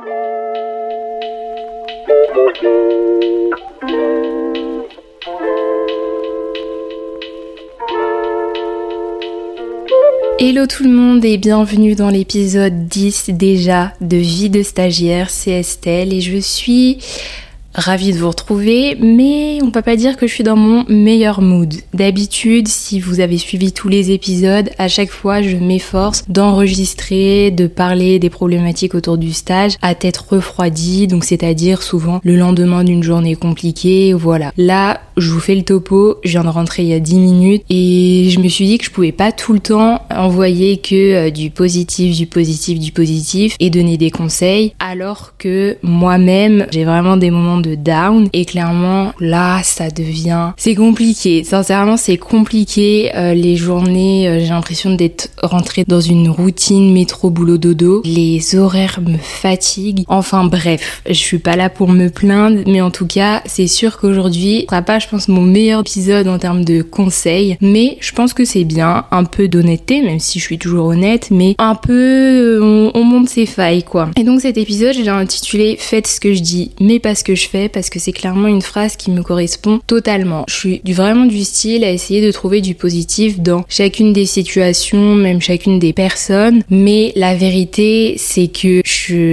Hello tout le monde et bienvenue dans l'épisode 10 déjà de Vie de stagiaire, c'est Estelle et je suis Ravie de vous retrouver, mais on peut pas dire que je suis dans mon meilleur mood. D'habitude, si vous avez suivi tous les épisodes, à chaque fois je m'efforce d'enregistrer, de parler des problématiques autour du stage à tête refroidie, donc c'est-à-dire souvent le lendemain d'une journée compliquée, voilà. Là, je vous fais le topo, je viens de rentrer il y a 10 minutes et je me suis dit que je pouvais pas tout le temps envoyer que euh, du positif, du positif, du positif et donner des conseils, alors que moi-même, j'ai vraiment des moments de down. Et clairement là ça devient c'est compliqué. Sincèrement c'est compliqué euh, les journées euh, j'ai l'impression d'être rentrée dans une routine métro boulot dodo. Les horaires me fatiguent. Enfin bref je suis pas là pour me plaindre mais en tout cas c'est sûr qu'aujourd'hui ce sera pas je pense mon meilleur épisode en termes de conseils. Mais je pense que c'est bien un peu d'honnêteté même si je suis toujours honnête mais un peu on, on monte ses failles quoi. Et donc cet épisode j'ai intitulé faites ce que je dis mais pas ce que je parce que c'est clairement une phrase qui me correspond totalement. Je suis vraiment du style à essayer de trouver du positif dans chacune des situations, même chacune des personnes, mais la vérité c'est que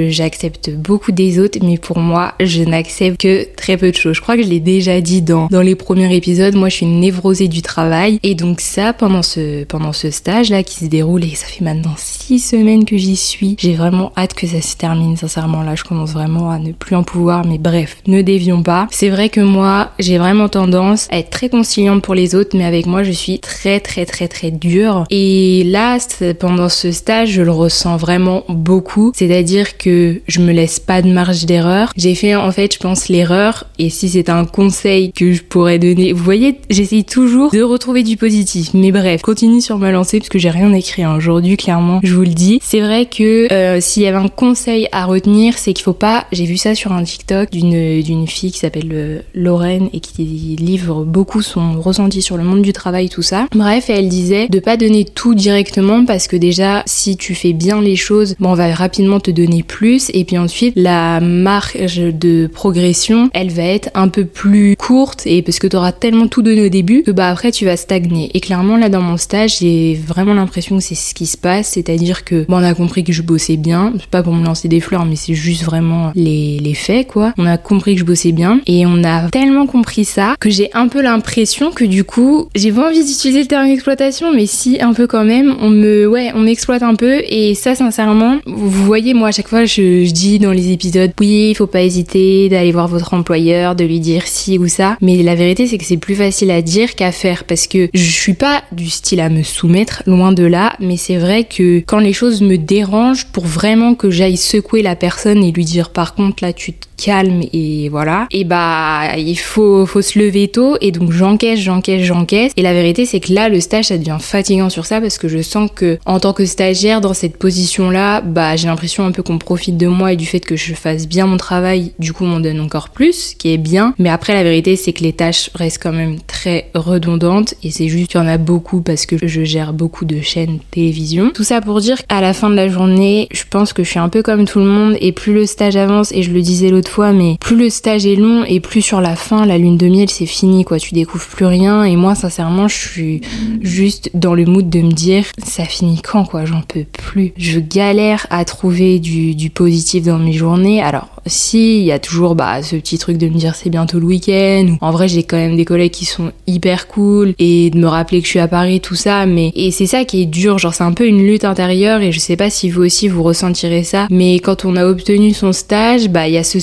j'accepte beaucoup des autres, mais pour moi je n'accepte que très peu de choses. Je crois que je l'ai déjà dit dans, les premiers épisodes, moi je suis une névrosée du travail et donc ça pendant ce, pendant ce stage là qui se déroule et ça fait maintenant six semaines que j'y suis, j'ai vraiment hâte que ça se termine sincèrement là je commence vraiment à ne plus en pouvoir mais bref ne dévions pas. C'est vrai que moi, j'ai vraiment tendance à être très conciliante pour les autres, mais avec moi, je suis très très très très dure. Et là, pendant ce stage, je le ressens vraiment beaucoup. C'est-à-dire que je me laisse pas de marge d'erreur. J'ai fait en fait, je pense, l'erreur. Et si c'est un conseil que je pourrais donner, vous voyez, j'essaye toujours de retrouver du positif. Mais bref, continue sur ma lancée parce que j'ai rien écrit hein. aujourd'hui, clairement, je vous le dis. C'est vrai que euh, s'il y avait un conseil à retenir, c'est qu'il faut pas. J'ai vu ça sur un TikTok d'une d'une fille qui s'appelle euh, Lorraine et qui livre beaucoup son ressenti sur le monde du travail, tout ça. Bref, elle disait de pas donner tout directement parce que déjà, si tu fais bien les choses, bon, on va rapidement te donner plus et puis ensuite, la marge de progression, elle va être un peu plus courte et parce que tu auras tellement tout donné au début que bah après tu vas stagner. Et clairement, là dans mon stage, j'ai vraiment l'impression que c'est ce qui se passe, c'est-à-dire que bon, on a compris que je bossais bien, pas pour me lancer des fleurs, mais c'est juste vraiment les, les faits quoi. On a compris que je bossais bien. Et on a tellement compris ça que j'ai un peu l'impression que du coup, j'ai pas envie d'utiliser le terme exploitation, mais si un peu quand même, on me, ouais, on m'exploite un peu. Et ça, sincèrement, vous voyez, moi à chaque fois, je, dis dans les épisodes, oui, il faut pas hésiter d'aller voir votre employeur, de lui dire ci ou ça, mais la vérité, c'est que c'est plus facile à dire qu'à faire parce que je suis pas du style à me soumettre, loin de là, mais c'est vrai que quand les choses me dérangent, pour vraiment que j'aille secouer la personne et lui dire par contre là, tu te calmes et voilà, et bah il faut, faut se lever tôt et donc j'encaisse, j'encaisse, j'encaisse. Et la vérité c'est que là le stage ça devient fatigant sur ça parce que je sens que en tant que stagiaire dans cette position là, bah j'ai l'impression un peu qu'on profite de moi et du fait que je fasse bien mon travail, du coup on m'en donne encore plus, qui est bien. Mais après la vérité c'est que les tâches restent quand même très redondantes et c'est juste qu'il y en a beaucoup parce que je gère beaucoup de chaînes télévision. Tout ça pour dire qu'à la fin de la journée, je pense que je suis un peu comme tout le monde et plus le stage avance et je le disais l'autre fois, mais plus le stage est long et plus sur la fin, la lune de miel, c'est fini, quoi. Tu découvres plus rien. Et moi, sincèrement, je suis juste dans le mood de me dire, ça finit quand, quoi? J'en peux plus. Je galère à trouver du, du positif dans mes journées. Alors, si, il y a toujours bah, ce petit truc de me dire c'est bientôt le week-end. Ou en vrai, j'ai quand même des collègues qui sont hyper cool et de me rappeler que je suis à Paris, tout ça. Mais et c'est ça qui est dur. Genre, c'est un peu une lutte intérieure et je sais pas si vous aussi vous ressentirez ça. Mais quand on a obtenu son stage, bah, il y a ce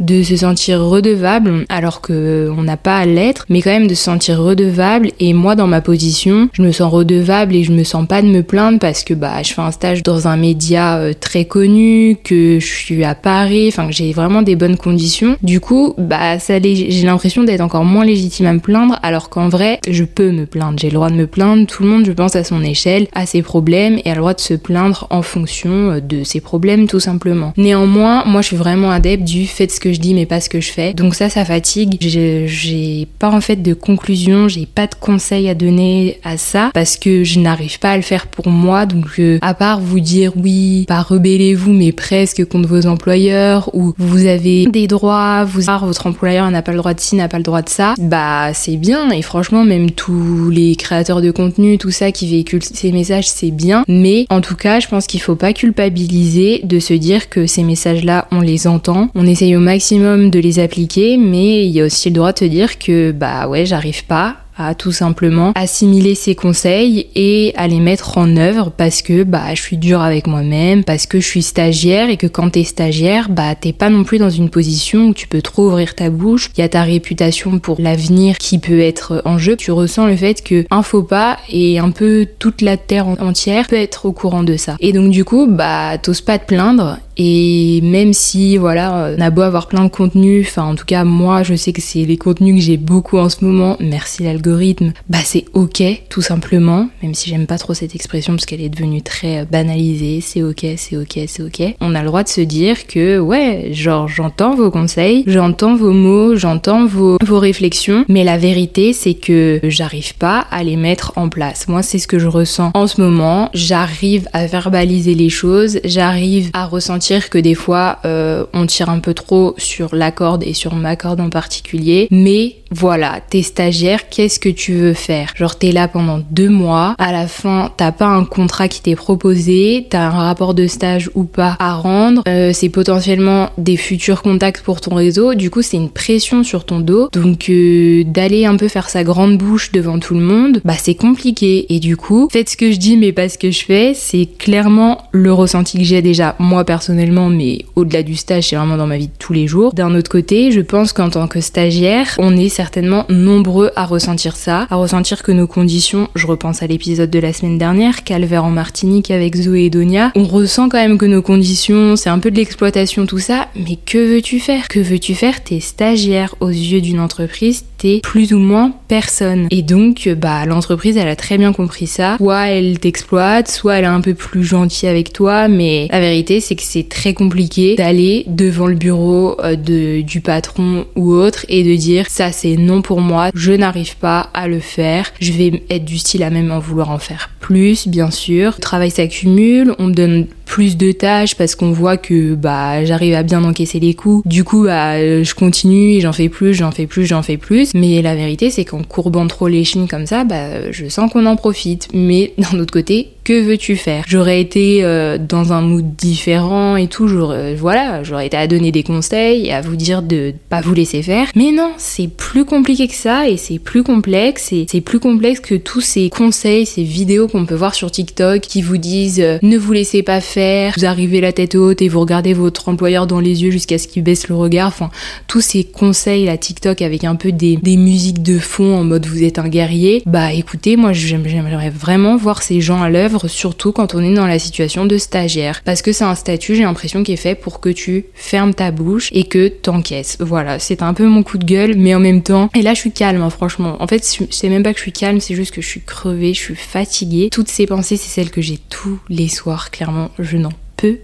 de se sentir redevable alors que on n'a pas à l'être, mais quand même de se sentir redevable. Et moi, dans ma position, je me sens redevable et je me sens pas de me plaindre parce que bah, je fais un stage dans un média euh, très connu, que je suis à Paris. Enfin, j'ai vraiment des bonnes conditions. Du coup, bah ça j'ai l'impression d'être encore moins légitime à me plaindre alors qu'en vrai, je peux me plaindre. J'ai le droit de me plaindre, tout le monde je pense à son échelle, à ses problèmes et a le droit de se plaindre en fonction euh, de ses problèmes tout simplement. Néanmoins, moi je suis vraiment adepte du faites ce que je dis mais pas ce que je fais. Donc ça, ça fatigue. J'ai pas en fait de conclusion, j'ai pas de conseils à donner à ça parce que je n'arrive pas à le faire pour moi. Donc euh, à part vous dire oui, pas rebellez-vous mais presque contre vos employeurs ou vous avez des droits, vous votre employeur n'a pas le droit de ci, n'a pas le droit de ça, bah c'est bien et franchement même tous les créateurs de contenu, tout ça qui véhiculent ces messages, c'est bien. Mais en tout cas, je pense qu'il faut pas culpabiliser de se dire que ces messages-là, on les entend, on essaye au maximum de les appliquer, mais il y a aussi le droit de te dire que bah ouais, j'arrive pas à tout simplement assimiler ces conseils et à les mettre en œuvre parce que bah je suis dure avec moi-même, parce que je suis stagiaire et que quand t'es stagiaire, bah t'es pas non plus dans une position où tu peux trop ouvrir ta bouche. Il y a ta réputation pour l'avenir qui peut être en jeu. Tu ressens le fait que un faux pas et un peu toute la terre entière peut être au courant de ça. Et donc du coup, bah t'oses pas te plaindre et même si, voilà, on a beau avoir plein de contenus, enfin en tout cas moi je sais que c'est les contenus que j'ai beaucoup en ce moment, merci l'algorithme, bah c'est ok tout simplement, même si j'aime pas trop cette expression parce qu'elle est devenue très euh, banalisée, c'est ok, c'est ok, c'est ok. On a le droit de se dire que ouais, genre j'entends vos conseils, j'entends vos mots, j'entends vos, vos réflexions, mais la vérité c'est que j'arrive pas à les mettre en place. Moi c'est ce que je ressens en ce moment, j'arrive à verbaliser les choses, j'arrive à ressentir que des fois euh, on tire un peu trop sur la corde et sur ma corde en particulier, mais voilà, t'es stagiaire, qu'est-ce que tu veux faire? Genre t'es là pendant deux mois, à la fin t'as pas un contrat qui t'est proposé, t'as un rapport de stage ou pas à rendre, euh, c'est potentiellement des futurs contacts pour ton réseau, du coup c'est une pression sur ton dos, donc euh, d'aller un peu faire sa grande bouche devant tout le monde, bah c'est compliqué, et du coup, faites ce que je dis mais pas ce que je fais, c'est clairement le ressenti que j'ai déjà moi personnellement, mais au-delà du stage, c'est vraiment dans ma vie de tous les jours. D'un autre côté, je pense qu'en tant que stagiaire, on est certainement nombreux à ressentir ça, à ressentir que nos conditions, je repense à l'épisode de la semaine dernière, Calvaire en Martinique avec Zoé et Donia, on ressent quand même que nos conditions, c'est un peu de l'exploitation, tout ça, mais que veux-tu faire? Que veux-tu faire? T'es stagiaire aux yeux d'une entreprise, plus ou moins personne. Et donc, bah, l'entreprise, elle a très bien compris ça. Soit elle t'exploite, soit elle est un peu plus gentille avec toi, mais la vérité, c'est que c'est très compliqué d'aller devant le bureau euh, de, du patron ou autre et de dire ça c'est non pour moi, je n'arrive pas à le faire, je vais être du style à même en vouloir en faire plus, bien sûr. Le travail s'accumule, on me donne plus de tâches parce qu'on voit que bah j'arrive à bien encaisser les coups. Du coup, bah je continue et j'en fais plus, j'en fais plus, j'en fais plus. Mais la vérité, c'est qu'en courbant trop les chines comme ça, bah je sens qu'on en profite. Mais d'un autre côté, que veux-tu faire? J'aurais été euh, dans un mood différent et tout, j'aurais, voilà, j'aurais été à donner des conseils et à vous dire de pas vous laisser faire. Mais non, c'est plus compliqué que ça et c'est plus complexe et c'est plus complexe que tous ces conseils, ces vidéos qu'on peut voir sur TikTok qui vous disent euh, ne vous laissez pas faire, vous arrivez la tête haute et vous regardez votre employeur dans les yeux jusqu'à ce qu'il baisse le regard. Enfin, tous ces conseils à TikTok avec un peu des, des musiques de fond en mode vous êtes un guerrier. Bah écoutez, moi j'aimerais vraiment voir ces gens à l'œuvre surtout quand on est dans la situation de stagiaire. Parce que c'est un statut, j'ai l'impression, qui est fait pour que tu fermes ta bouche et que t'encaisses. Voilà, c'est un peu mon coup de gueule, mais en même temps, et là je suis calme, hein, franchement. En fait, c'est même pas que je suis calme, c'est juste que je suis crevée, je suis fatiguée. Toutes ces pensées, c'est celles que j'ai tous les soirs, clairement, je n'en peux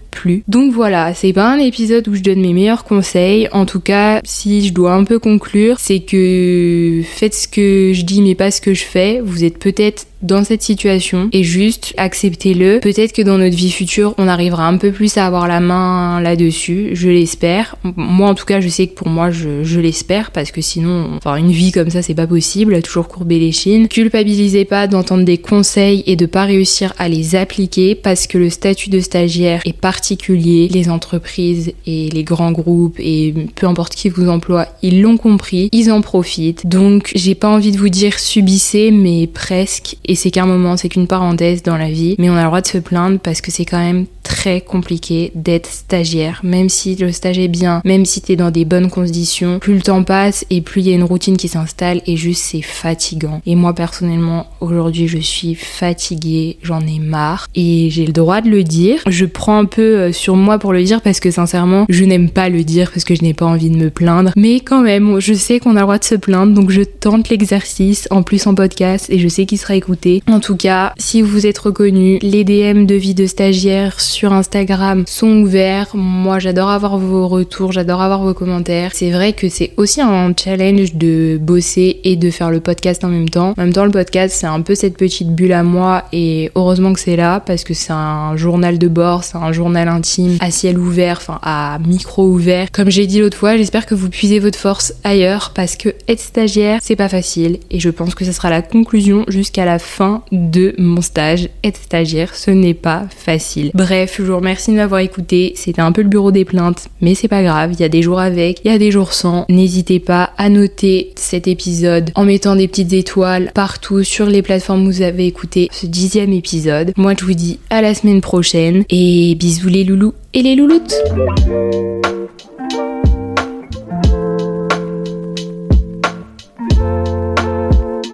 Donc voilà, c'est pas un épisode où je donne mes meilleurs conseils. En tout cas, si je dois un peu conclure, c'est que faites ce que je dis mais pas ce que je fais. Vous êtes peut-être dans cette situation et juste acceptez-le. Peut-être que dans notre vie future, on arrivera un peu plus à avoir la main là-dessus, je l'espère. Moi en tout cas, je sais que pour moi, je, l'espère parce que sinon, enfin une vie comme ça, c'est pas possible, toujours courber les chines. Culpabilisez pas d'entendre des conseils et de pas réussir à les appliquer parce que le statut de stagiaire est particulier. Les entreprises et les grands groupes et peu importe qui vous emploie, ils l'ont compris, ils en profitent. Donc, j'ai pas envie de vous dire subissez, mais presque et c'est qu'un moment, c'est qu'une parenthèse dans la vie, mais on a le droit de se plaindre parce que c'est quand même très compliqué d'être stagiaire, même si le stage est bien, même si t'es dans des bonnes conditions, plus le temps passe et plus il y a une routine qui s'installe et juste c'est fatigant. Et moi personnellement, aujourd'hui je suis fatiguée, j'en ai marre et j'ai le droit de le dire. Je prends un peu euh, sur moi pour le dire parce que sincèrement, je n'aime pas le dire parce que je n'ai pas envie de me plaindre. Mais quand même, je sais qu'on a le droit de se plaindre, donc je tente l'exercice en plus en podcast et je sais qu'il sera écouté. En tout cas, si vous êtes reconnu, les DM de vie de stagiaire sur Instagram sont ouverts. Moi, j'adore avoir vos retours, j'adore avoir vos commentaires. C'est vrai que c'est aussi un challenge de bosser et de faire le podcast en même temps. En même temps, le podcast, c'est un peu cette petite bulle à moi et heureusement que c'est là parce que c'est un journal de bord, c'est un intime à ciel ouvert, enfin à micro ouvert. Comme j'ai dit l'autre fois, j'espère que vous puisez votre force ailleurs parce que être stagiaire, c'est pas facile et je pense que ce sera la conclusion jusqu'à la fin de mon stage. Être stagiaire, ce n'est pas facile. Bref, je vous remercie de m'avoir écouté. C'était un peu le bureau des plaintes, mais c'est pas grave. Il y a des jours avec, il y a des jours sans. N'hésitez pas à noter cet épisode en mettant des petites étoiles partout sur les plateformes où vous avez écouté ce dixième épisode. Moi, je vous dis à la semaine prochaine et bisous les loulous et les louloutes.